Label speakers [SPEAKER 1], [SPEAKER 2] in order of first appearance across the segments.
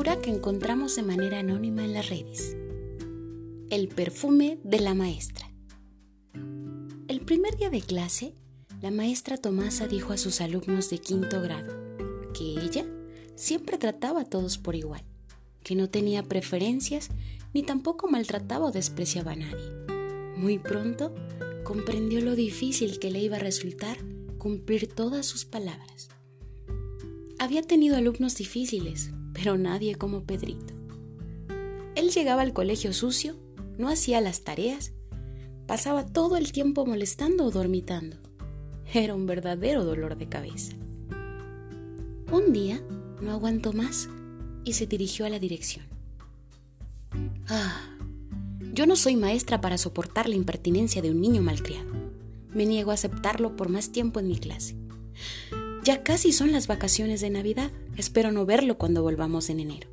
[SPEAKER 1] que encontramos de manera anónima en las redes. El perfume de la maestra. El primer día de clase, la maestra Tomasa dijo a sus alumnos de quinto grado que ella siempre trataba a todos por igual, que no tenía preferencias ni tampoco maltrataba o despreciaba a nadie. Muy pronto comprendió lo difícil que le iba a resultar cumplir todas sus palabras. Había tenido alumnos difíciles, pero nadie como Pedrito. Él llegaba al colegio sucio, no hacía las tareas, pasaba todo el tiempo molestando o dormitando. Era un verdadero dolor de cabeza. Un día no aguantó más y se dirigió a la dirección. Ah, yo no soy maestra para soportar la impertinencia de un niño malcriado. Me niego a aceptarlo por más tiempo en mi clase. Ya casi son las vacaciones de Navidad. Espero no verlo cuando volvamos en enero.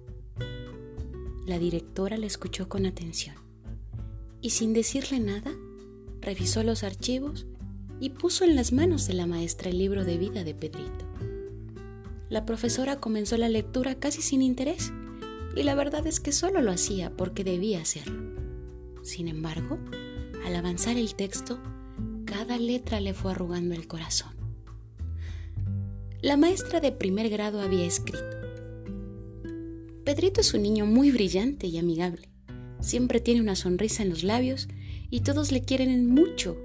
[SPEAKER 1] La directora le escuchó con atención y sin decirle nada, revisó los archivos y puso en las manos de la maestra el libro de vida de Pedrito. La profesora comenzó la lectura casi sin interés y la verdad es que solo lo hacía porque debía hacerlo. Sin embargo, al avanzar el texto, cada letra le fue arrugando el corazón. La maestra de primer grado había escrito, Pedrito es un niño muy brillante y amigable. Siempre tiene una sonrisa en los labios y todos le quieren mucho.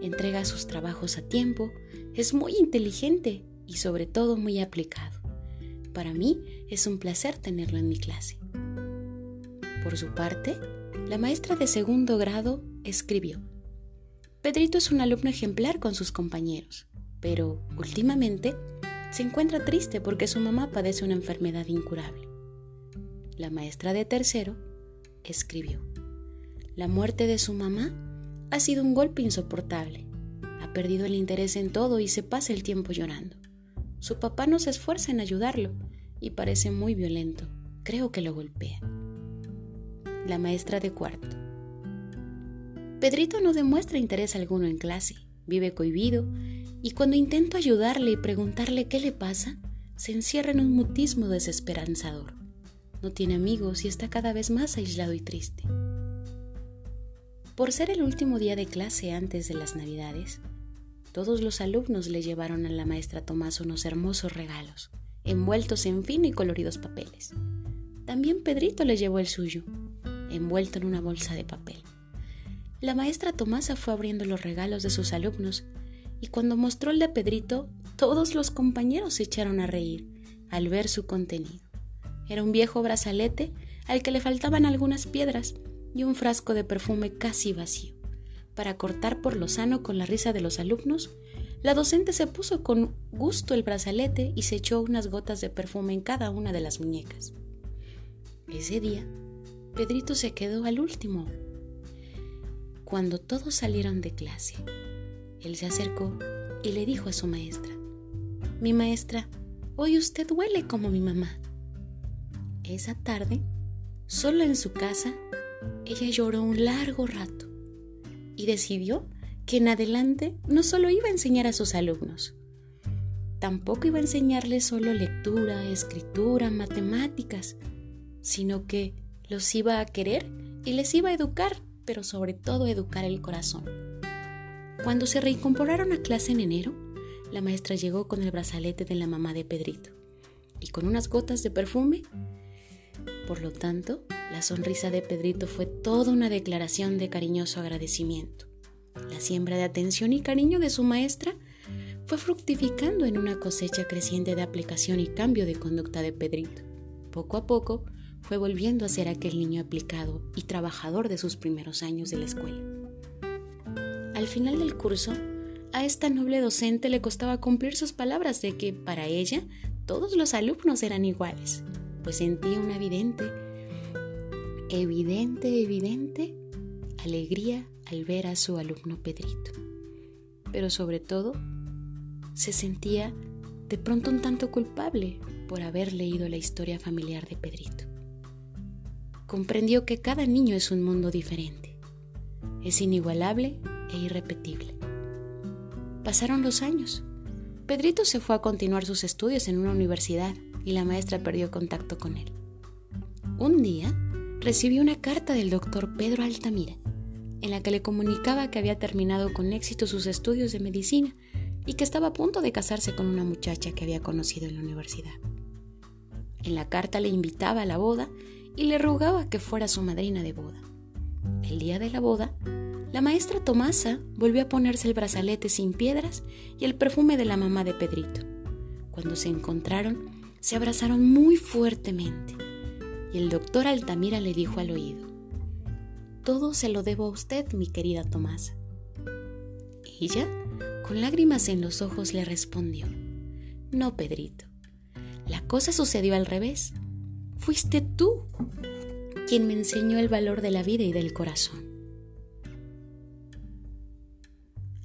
[SPEAKER 1] Entrega sus trabajos a tiempo, es muy inteligente y sobre todo muy aplicado. Para mí es un placer tenerlo en mi clase. Por su parte, la maestra de segundo grado escribió, Pedrito es un alumno ejemplar con sus compañeros, pero últimamente se encuentra triste porque su mamá padece una enfermedad incurable. La maestra de tercero escribió, La muerte de su mamá ha sido un golpe insoportable. Ha perdido el interés en todo y se pasa el tiempo llorando. Su papá no se esfuerza en ayudarlo y parece muy violento. Creo que lo golpea. La maestra de cuarto. Pedrito no demuestra interés alguno en clase, vive cohibido y cuando intento ayudarle y preguntarle qué le pasa, se encierra en un mutismo desesperanzador. No tiene amigos y está cada vez más aislado y triste. Por ser el último día de clase antes de las Navidades, todos los alumnos le llevaron a la maestra Tomás unos hermosos regalos, envueltos en fino y coloridos papeles. También Pedrito le llevó el suyo, envuelto en una bolsa de papel. La maestra Tomasa fue abriendo los regalos de sus alumnos y cuando mostró el de Pedrito, todos los compañeros se echaron a reír al ver su contenido. Era un viejo brazalete al que le faltaban algunas piedras y un frasco de perfume casi vacío. Para cortar por lo sano con la risa de los alumnos, la docente se puso con gusto el brazalete y se echó unas gotas de perfume en cada una de las muñecas. Ese día, Pedrito se quedó al último. Cuando todos salieron de clase, él se acercó y le dijo a su maestra, Mi maestra, hoy usted huele como mi mamá. Esa tarde, solo en su casa, ella lloró un largo rato y decidió que en adelante no solo iba a enseñar a sus alumnos, tampoco iba a enseñarles solo lectura, escritura, matemáticas, sino que los iba a querer y les iba a educar, pero sobre todo educar el corazón. Cuando se reincorporaron a clase en enero, la maestra llegó con el brazalete de la mamá de Pedrito y con unas gotas de perfume. Por lo tanto, la sonrisa de Pedrito fue toda una declaración de cariñoso agradecimiento. La siembra de atención y cariño de su maestra fue fructificando en una cosecha creciente de aplicación y cambio de conducta de Pedrito. Poco a poco fue volviendo a ser aquel niño aplicado y trabajador de sus primeros años de la escuela. Al final del curso, a esta noble docente le costaba cumplir sus palabras de que para ella todos los alumnos eran iguales, pues sentía una evidente evidente, evidente alegría al ver a su alumno Pedrito. Pero sobre todo, se sentía de pronto un tanto culpable por haber leído la historia familiar de Pedrito. Comprendió que cada niño es un mundo diferente, es inigualable e irrepetible. Pasaron los años. Pedrito se fue a continuar sus estudios en una universidad y la maestra perdió contacto con él. Un día recibí una carta del doctor Pedro Altamira, en la que le comunicaba que había terminado con éxito sus estudios de medicina y que estaba a punto de casarse con una muchacha que había conocido en la universidad. En la carta le invitaba a la boda y le rogaba que fuera su madrina de boda. El día de la boda, la maestra Tomasa volvió a ponerse el brazalete sin piedras y el perfume de la mamá de Pedrito. Cuando se encontraron, se abrazaron muy fuertemente y el doctor Altamira le dijo al oído, Todo se lo debo a usted, mi querida Tomasa. Ella, con lágrimas en los ojos, le respondió, No, Pedrito, la cosa sucedió al revés. Fuiste tú quien me enseñó el valor de la vida y del corazón.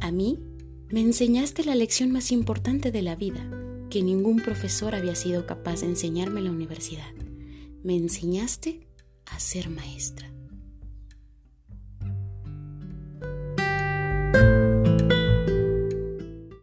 [SPEAKER 1] A mí me enseñaste la lección más importante de la vida, que ningún profesor había sido capaz de enseñarme en la universidad. Me enseñaste a ser maestra.